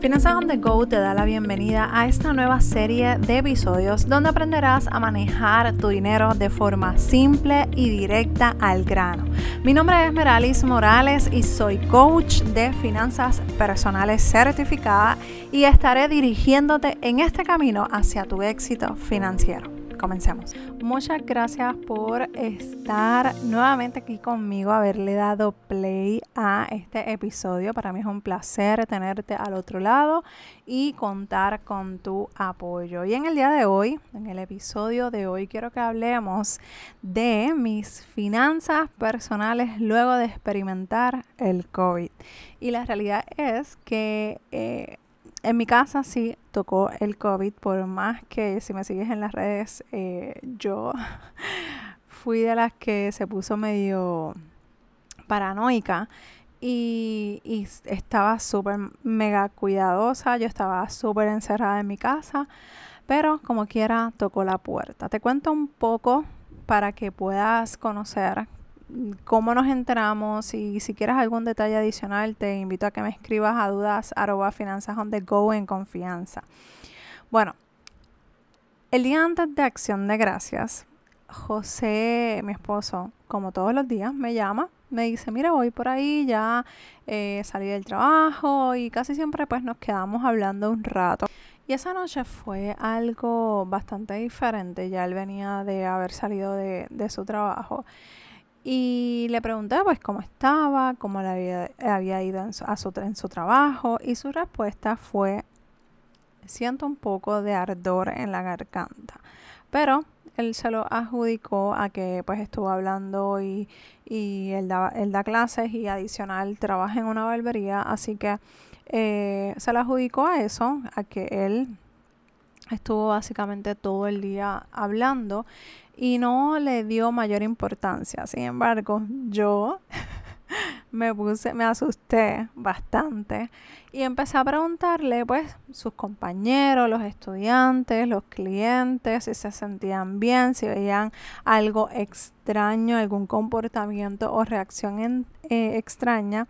Finanzas on the Go te da la bienvenida a esta nueva serie de episodios donde aprenderás a manejar tu dinero de forma simple y directa al grano. Mi nombre es Meralis Morales y soy coach de finanzas personales certificada y estaré dirigiéndote en este camino hacia tu éxito financiero comencemos. Muchas gracias por estar nuevamente aquí conmigo, haberle dado play a este episodio. Para mí es un placer tenerte al otro lado y contar con tu apoyo. Y en el día de hoy, en el episodio de hoy, quiero que hablemos de mis finanzas personales luego de experimentar el COVID. Y la realidad es que... Eh, en mi casa sí tocó el COVID, por más que si me sigues en las redes, eh, yo fui de las que se puso medio paranoica y, y estaba súper mega cuidadosa, yo estaba súper encerrada en mi casa, pero como quiera tocó la puerta. Te cuento un poco para que puedas conocer cómo nos enteramos y si quieres algún detalle adicional, te invito a que me escribas a dudas arroba finanzas on the go en confianza. Bueno, el día antes de Acción de Gracias, José, mi esposo, como todos los días, me llama, me dice, mira, voy por ahí, ya eh, salí del trabajo y casi siempre pues nos quedamos hablando un rato. Y esa noche fue algo bastante diferente, ya él venía de haber salido de, de su trabajo y le pregunté pues cómo estaba, cómo le había, ido en su, a su, en su trabajo y su respuesta fue siento un poco de ardor en la garganta. Pero él se lo adjudicó a que pues estuvo hablando y, y él, da, él da clases y adicional trabaja en una barbería, así que eh, se lo adjudicó a eso, a que él estuvo básicamente todo el día hablando y no le dio mayor importancia. Sin embargo, yo me puse, me asusté bastante y empecé a preguntarle, pues, sus compañeros, los estudiantes, los clientes, si se sentían bien, si veían algo extraño, algún comportamiento o reacción eh, extraña.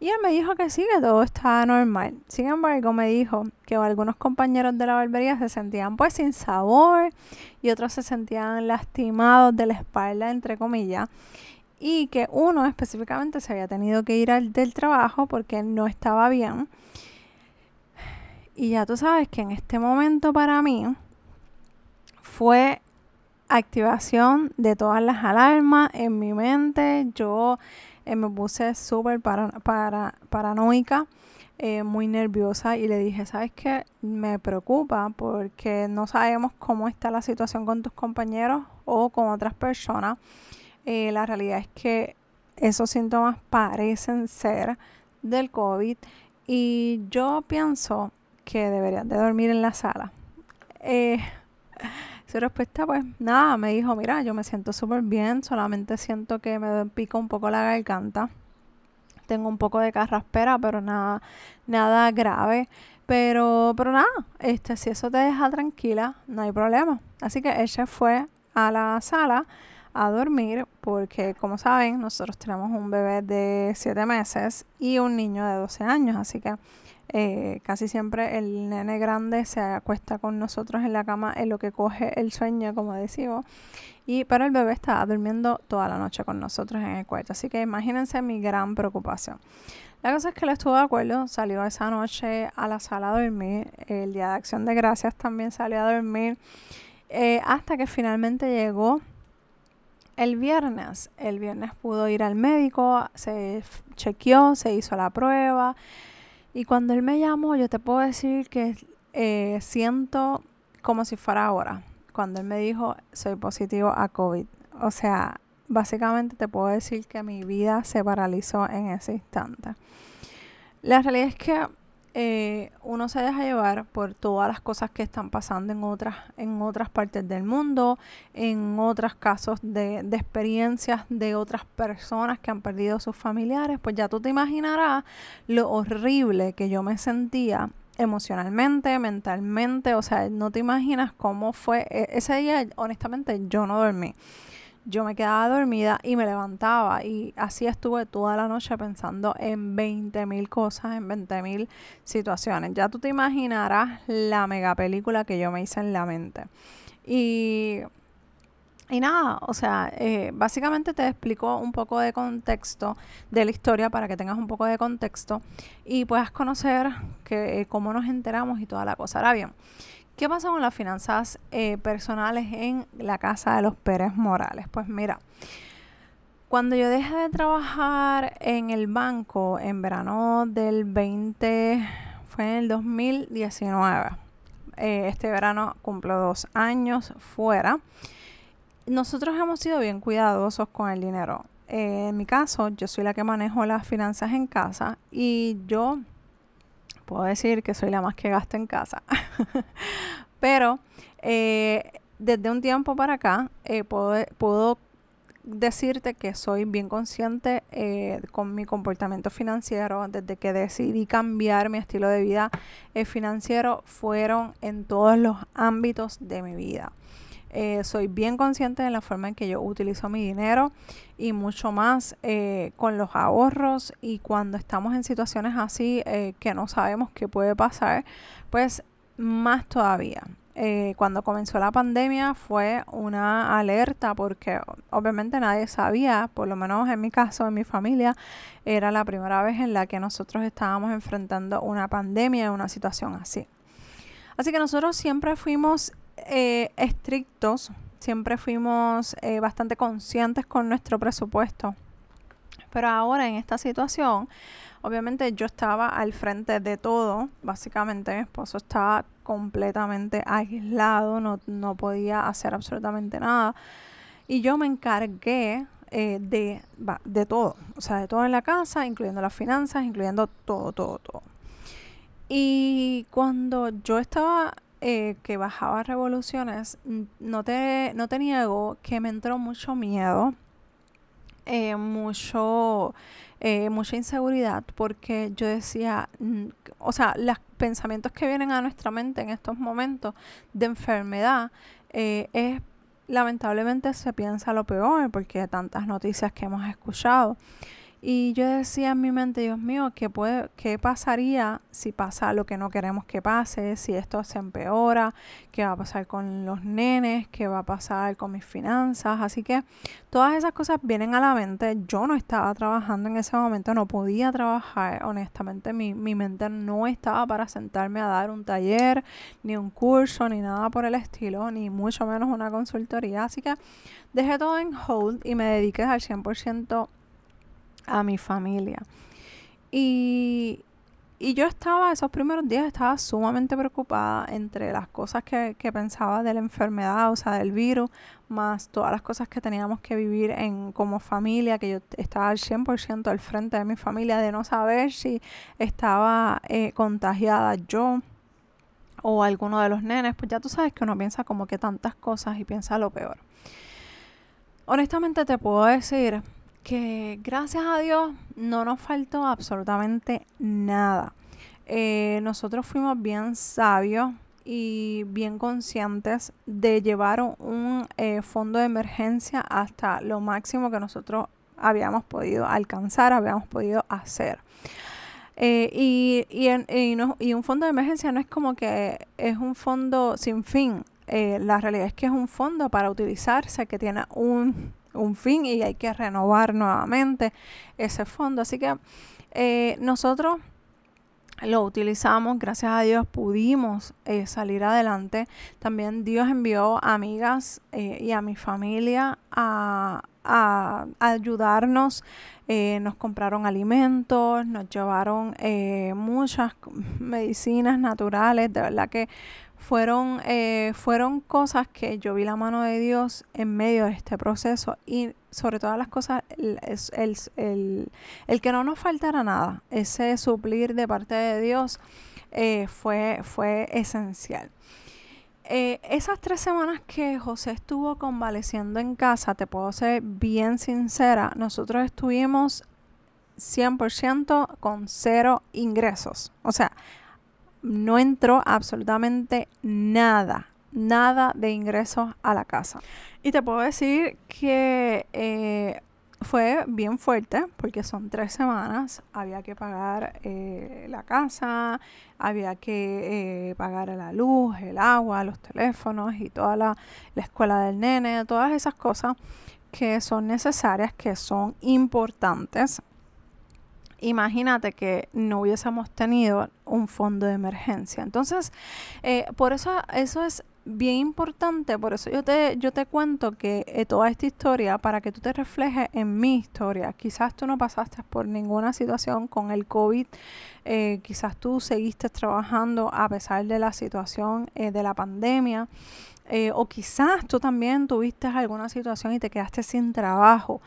Y él me dijo que sí, que todo estaba normal. Sin embargo, me dijo que algunos compañeros de la barbería se sentían pues sin sabor y otros se sentían lastimados de la espalda, entre comillas y que uno específicamente se había tenido que ir al, del trabajo porque no estaba bien. Y ya tú sabes que en este momento para mí fue activación de todas las alarmas en mi mente. Yo eh, me puse súper para, para, paranoica, eh, muy nerviosa y le dije, ¿sabes qué? Me preocupa porque no sabemos cómo está la situación con tus compañeros o con otras personas. Eh, la realidad es que esos síntomas parecen ser del COVID y yo pienso que deberían de dormir en la sala. Eh, su respuesta, pues nada, me dijo, mira, yo me siento súper bien, solamente siento que me pica un poco la garganta. Tengo un poco de carraspera, pero nada, nada grave. Pero, pero nada, este, si eso te deja tranquila, no hay problema. Así que ella fue a la sala a dormir porque como saben nosotros tenemos un bebé de 7 meses y un niño de 12 años así que eh, casi siempre el nene grande se acuesta con nosotros en la cama en lo que coge el sueño como decimos y pero el bebé está durmiendo toda la noche con nosotros en el cuarto así que imagínense mi gran preocupación. La cosa es que él estuvo de acuerdo, salió esa noche a la sala a dormir, el día de acción de gracias también salió a dormir, eh, hasta que finalmente llegó el viernes. El viernes pudo ir al médico, se chequeó, se hizo la prueba. Y cuando él me llamó, yo te puedo decir que eh, siento como si fuera ahora. Cuando él me dijo, soy positivo a COVID. O sea, básicamente te puedo decir que mi vida se paralizó en ese instante. La realidad es que eh, uno se deja llevar por todas las cosas que están pasando en otras, en otras partes del mundo, en otros casos de, de experiencias de otras personas que han perdido sus familiares, pues ya tú te imaginarás lo horrible que yo me sentía emocionalmente, mentalmente, o sea, no te imaginas cómo fue. E, ese día, honestamente, yo no dormí. Yo me quedaba dormida y me levantaba y así estuve toda la noche pensando en 20 mil cosas, en 20 mil situaciones. Ya tú te imaginarás la mega película que yo me hice en la mente. Y y nada, o sea, eh, básicamente te explico un poco de contexto de la historia para que tengas un poco de contexto y puedas conocer que, cómo nos enteramos y toda la cosa. Ahora bien, ¿qué pasa con las finanzas eh, personales en la casa de los Pérez Morales? Pues mira, cuando yo dejé de trabajar en el banco en verano del 20, fue en el 2019. Eh, este verano cumplo dos años fuera nosotros hemos sido bien cuidadosos con el dinero. Eh, en mi caso, yo soy la que manejo las finanzas en casa y yo puedo decir que soy la más que gasta en casa. Pero eh, desde un tiempo para acá eh, puedo, decirte que soy bien consciente con mi comportamiento financiero. Desde que decidí cambiar mi estilo de vida financiero, fueron en todos los ámbitos de mi vida. Eh, soy bien consciente de la forma en que yo utilizo mi dinero y mucho más eh, con los ahorros y cuando estamos en situaciones así eh, que no sabemos qué puede pasar, pues más todavía. cuando comenzó la pandemia fue una alerta porque obviamente nadie sabía, por lo menos en mi caso, en mi familia, era la primera vez en la que nosotros estábamos enfrentando una pandemia, una situación así. Así que nosotros siempre fuimos eh, estrictos, siempre fuimos eh, bastante conscientes con nuestro presupuesto. Pero ahora en esta situación, obviamente yo estaba al frente de todo, básicamente mi esposo estaba completamente aislado, no, no podía hacer absolutamente nada. Y yo me encargué eh, de, de todo, o sea, de todo en la casa, incluyendo las finanzas, incluyendo todo, todo, todo. Y cuando yo estaba eh, que bajaba revoluciones, no te, no niego que me entró mucho miedo, eh, mucho, eh, mucha inseguridad, porque yo decía, o sea, los pensamientos que vienen a nuestra mente en estos momentos de enfermedad es lamentablemente se piensa lo peor porque tantas noticias que hemos escuchado. Y yo decía en mi mente, Dios mío, ¿qué, puede, ¿qué pasaría si pasa lo que no queremos que pase? Si esto se empeora, ¿qué va a pasar con los nenes? ¿Qué va a pasar con mis finanzas? Así que todas esas cosas vienen a la mente. Yo no estaba trabajando en ese momento, no podía trabajar. Honestamente, mi, mi mente no estaba para sentarme a dar un taller, ni un curso, ni nada por el estilo, ni mucho menos una consultoría. Así que dejé todo en hold y me dediqué al 100% a mi familia. Y, yo estaba, esos primeros días estaba sumamente preocupada entre las cosas que, pensaba de la enfermedad, o sea, del virus, más todas las cosas que teníamos que vivir en como familia, que yo estaba al 100% al frente de mi familia, de no saber si estaba eh, contagiada yo o alguno de los nenes, pues ya tú sabes que uno piensa como que tantas cosas y piensa lo peor. Honestamente te puedo decir que gracias a Dios no nos faltó absolutamente nada. Eh, nosotros fuimos bien sabios y bien conscientes de llevar un eh, fondo de emergencia hasta lo máximo que nosotros habíamos podido alcanzar, habíamos podido hacer. Eh, y, y, un fondo de emergencia no es como que es un fondo sin fin. la realidad es que es un fondo para utilizarse que tiene un un fin y hay que renovar nuevamente ese fondo. Así que eh, nosotros lo utilizamos, gracias a Dios pudimos eh, salir adelante. También Dios envió amigas eh, y a mi familia a, ayudarnos. nos compraron alimentos, nos llevaron muchas medicinas naturales. De verdad que fueron, eh, fueron cosas que yo vi la mano de Dios en medio de este proceso y sobre todas las cosas el, el, el, que no nos faltara nada, ese suplir de parte de Dios eh, fue, fue esencial. Eh, esas tres semanas que José estuvo convaleciendo en casa, te puedo ser bien sincera, nosotros estuvimos 100% con cero ingresos. O sea, no entró absolutamente nada, nada de ingresos a la casa. Y te puedo decir que eh, fue bien fuerte porque son tres semanas, había que pagar eh, la casa, había que eh, pagar la luz, el agua, los teléfonos y toda la, la escuela del nene, todas esas cosas que son necesarias, que son importantes. Imagínate que no hubiésemos tenido un fondo de emergencia. Entonces, eh, por eso eso es bien importante, por eso yo te, yo te cuento que eh, toda esta historia, para que tú te reflejes en mi historia, quizás tú no pasaste por ninguna situación con el COVID, eh, quizás tú seguiste trabajando a pesar de la situación de la pandemia, o quizás tú también tuviste alguna situación y te quedaste sin trabajo.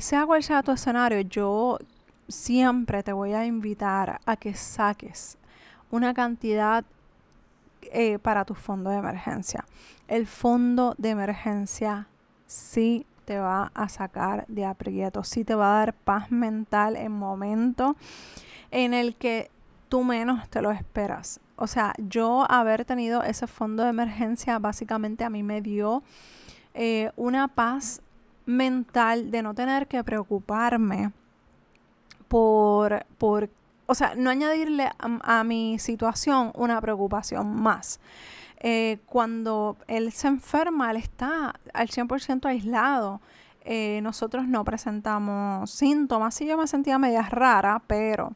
sea cual sea tu escenario, yo siempre te voy a invitar a que saques una cantidad eh, para tu fondo de emergencia. El fondo de emergencia sí te va a sacar de aprieto, sí te va a dar paz mental en momento en el que tú menos te lo esperas. O sea, yo haber tenido ese fondo de emergencia básicamente a mí me dio eh, una paz mental de no tener que preocuparme por, por o sea, no añadirle a, mi situación una preocupación más. Eh, cuando él se enferma, él está al 100% aislado. Eh, nosotros no presentamos síntomas. Sí, yo me sentía media rara, pero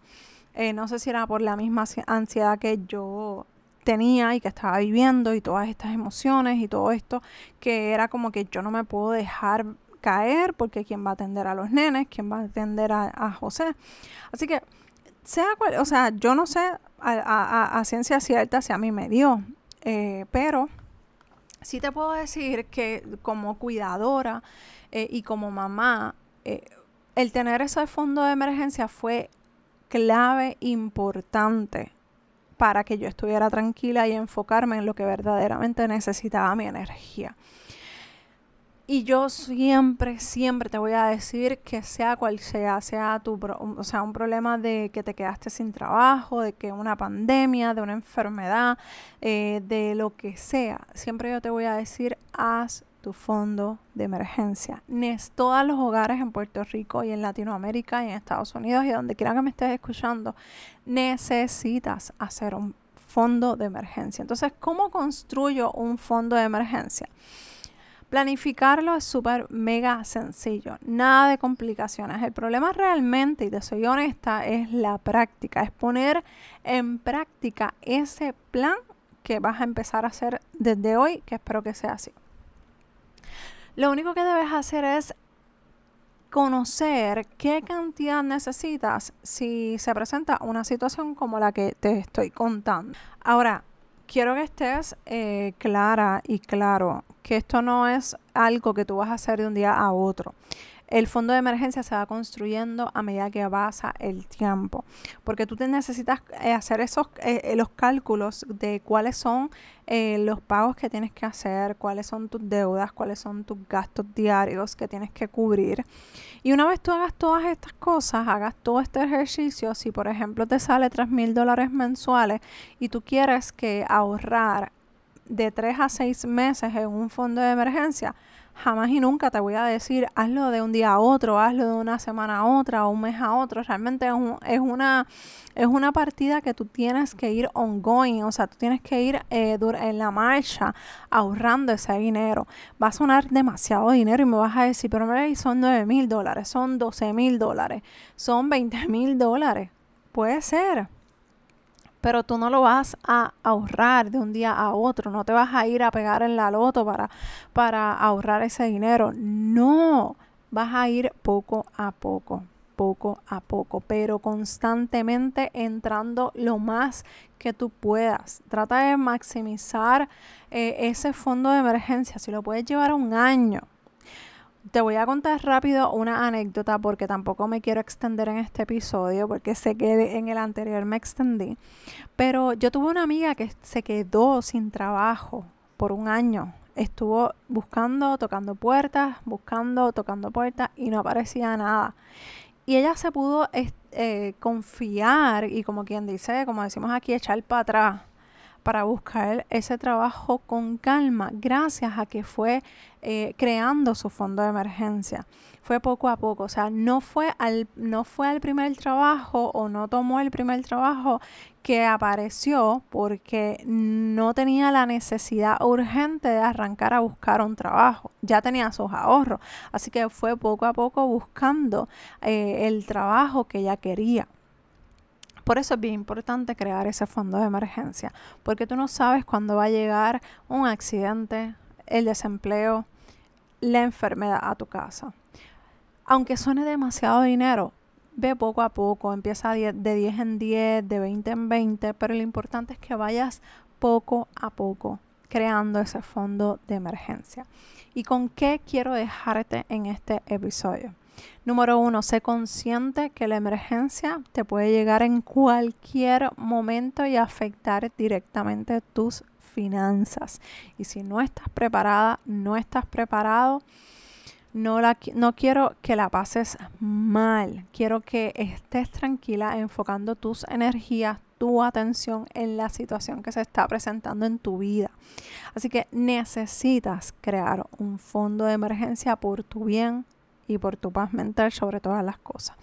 eh, no sé si era por la misma ansiedad que yo tenía y que estaba viviendo y todas estas emociones y todo esto, que era como que yo no me puedo dejar caer porque quién va a atender a los nenes, quién va a atender a, José. Así que, sea o sea, yo no sé a, ciencia cierta si a mí me dio, eh, pero sí te puedo decir que como cuidadora eh, y como mamá, eh, el tener ese fondo de emergencia fue clave, importante para que yo estuviera tranquila y enfocarme en lo que verdaderamente necesitaba mi energía. Y yo siempre, siempre te voy a decir que sea cual sea, sea tu, o sea, un problema de que te quedaste sin trabajo, de que una pandemia, de una enfermedad, eh, de lo que sea, siempre yo te voy a decir, haz tu fondo de emergencia. Nes, todos los hogares en Puerto Rico y en Latinoamérica y en Estados Unidos y donde quiera que me estés escuchando, necesitas hacer un fondo de emergencia. Entonces, ¿cómo construyo un fondo de emergencia? Planificarlo es súper mega sencillo, nada de complicaciones. El problema realmente, y te soy honesta, es la práctica, es poner en práctica ese plan que vas a empezar a hacer desde hoy, que espero que sea así. Lo único que debes hacer es conocer qué cantidad necesitas si se presenta una situación como la que te estoy contando. Ahora, quiero que estés eh, clara y claro que esto no es algo que tú vas a hacer de un día a otro el fondo de emergencia se va construyendo a medida que pasa el tiempo, porque tú te necesitas eh, hacer esos eh, eh, los cálculos de cuáles son los pagos que tienes que hacer, cuáles son tus deudas, cuáles son tus gastos diarios que tienes que cubrir. Y una vez tú hagas todas estas cosas, hagas todo este ejercicio, si por ejemplo te sale 3 mil dólares mensuales y tú quieres que ahorrar de 3 a 6 meses en un fondo de emergencia, jamás y nunca te voy a decir hazlo de un día a otro, hazlo de una semana a otra o un mes a otro. Realmente es, una, es una partida que tú tienes que ir ongoing, o sea, tú tienes que ir eh, en la marcha ahorrando ese dinero. Va a sonar demasiado dinero y me vas a decir, pero me son 9 mil dólares, son 12 mil dólares, son 20 mil dólares. Puede ser pero tú no lo vas a ahorrar de un día a otro, no te vas a ir a pegar en la loto para, para ahorrar ese dinero, no, vas a ir poco a poco, poco a poco, pero constantemente entrando lo más que tú puedas. Trata de maximizar eh, ese fondo de emergencia, si lo puedes llevar un año, te voy a contar rápido una anécdota porque tampoco me quiero extender en este episodio porque sé que en el anterior me extendí. Pero yo tuve una amiga que se quedó sin trabajo por un año. Estuvo buscando, tocando puertas, buscando, tocando puertas y no aparecía nada. Y ella se pudo eh, confiar y como quien dice, como decimos aquí, echar para atrás para buscar ese trabajo con calma gracias a que fue eh, creando su fondo de emergencia. Fue poco a poco, o sea, no fue, al, no fue al primer trabajo o no tomó el primer trabajo que apareció porque no tenía la necesidad urgente de arrancar a buscar un trabajo, ya tenía sus ahorros, así que fue poco a poco buscando eh, el trabajo que ella quería. Por eso es bien importante crear ese fondo de emergencia, porque tú no sabes cuándo va a llegar un accidente, el desempleo, la enfermedad a tu casa. Aunque suene demasiado dinero, ve poco a poco, empieza de 10 en 10, de 20 en 20, pero lo importante es que vayas poco a poco creando ese fondo de emergencia. ¿Y con qué quiero dejarte en este episodio? Número uno, sé consciente que la emergencia te puede llegar en cualquier momento y afectar directamente tus finanzas. Y si no estás preparada, no estás preparado, no, la, no quiero que la pases mal. Quiero que estés tranquila enfocando tus energías, tu atención en la situación que se está presentando en tu vida. Así que necesitas crear un fondo de emergencia por tu bien, y por tu paz mental sobre todas las cosas.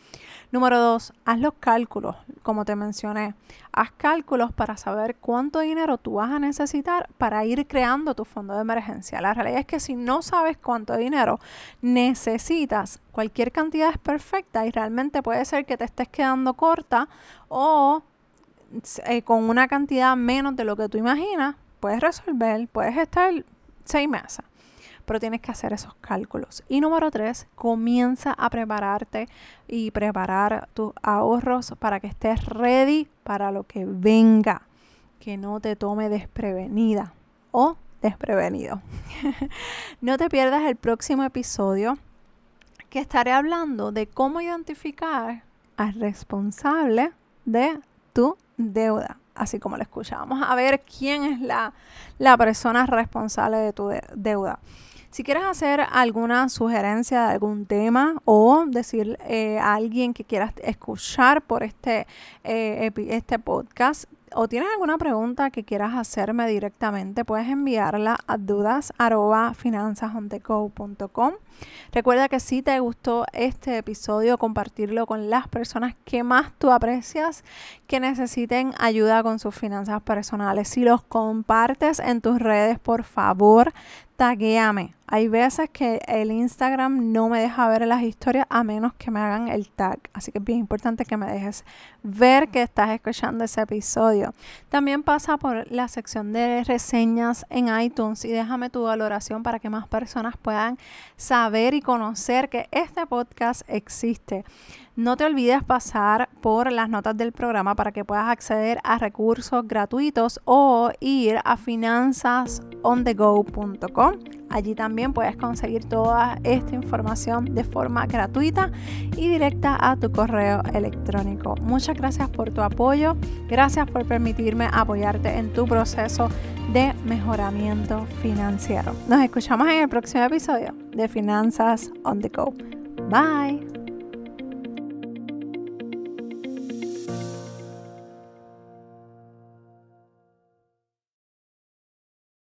Número dos, haz los cálculos, como te mencioné. Haz cálculos para saber cuánto dinero tú vas a necesitar para ir creando tu fondo de emergencia. La realidad es que si no sabes cuánto dinero necesitas, cualquier cantidad es perfecta y realmente puede ser que te estés quedando corta o eh, con una cantidad menos de lo que tú imaginas, puedes resolver, puedes estar seis meses pero tienes que hacer esos cálculos. Y número tres, comienza a prepararte y preparar tus ahorros para que estés ready para lo que venga, que no te tome desprevenida o desprevenido. no te pierdas el próximo episodio que estaré hablando de cómo identificar al responsable de tu deuda, así como lo escuchábamos, a ver quién es la, la persona responsable de tu deuda. Si quieres hacer alguna sugerencia de algún tema o decir eh, a alguien que quieras escuchar por este, eh, este podcast, o tienes alguna pregunta que quieras hacerme directamente, puedes enviarla a dudas.finanzasontheco.com. Recuerda que si te gustó este episodio, compartirlo con las personas que más tú aprecias, que necesiten ayuda con sus finanzas personales. Si los compartes en tus redes, por favor, taguéame. Hay veces que el Instagram no me deja ver las historias a menos que me hagan el tag. Así que es bien importante que me dejes ver que estás escuchando ese episodio. También pasa por la sección de reseñas en iTunes y déjame tu valoración para que más personas puedan saber y conocer que este podcast existe. No te olvides pasar por las notas del programa para que puedas acceder a recursos gratuitos o ir a finanzasonthego.com. Allí también puedes conseguir toda esta información de forma gratuita y directa a tu correo electrónico. Muchas gracias por tu apoyo. Gracias por permitirme apoyarte en tu proceso de mejoramiento financiero. Nos escuchamos en el próximo episodio de Finanzas on the Go. Bye.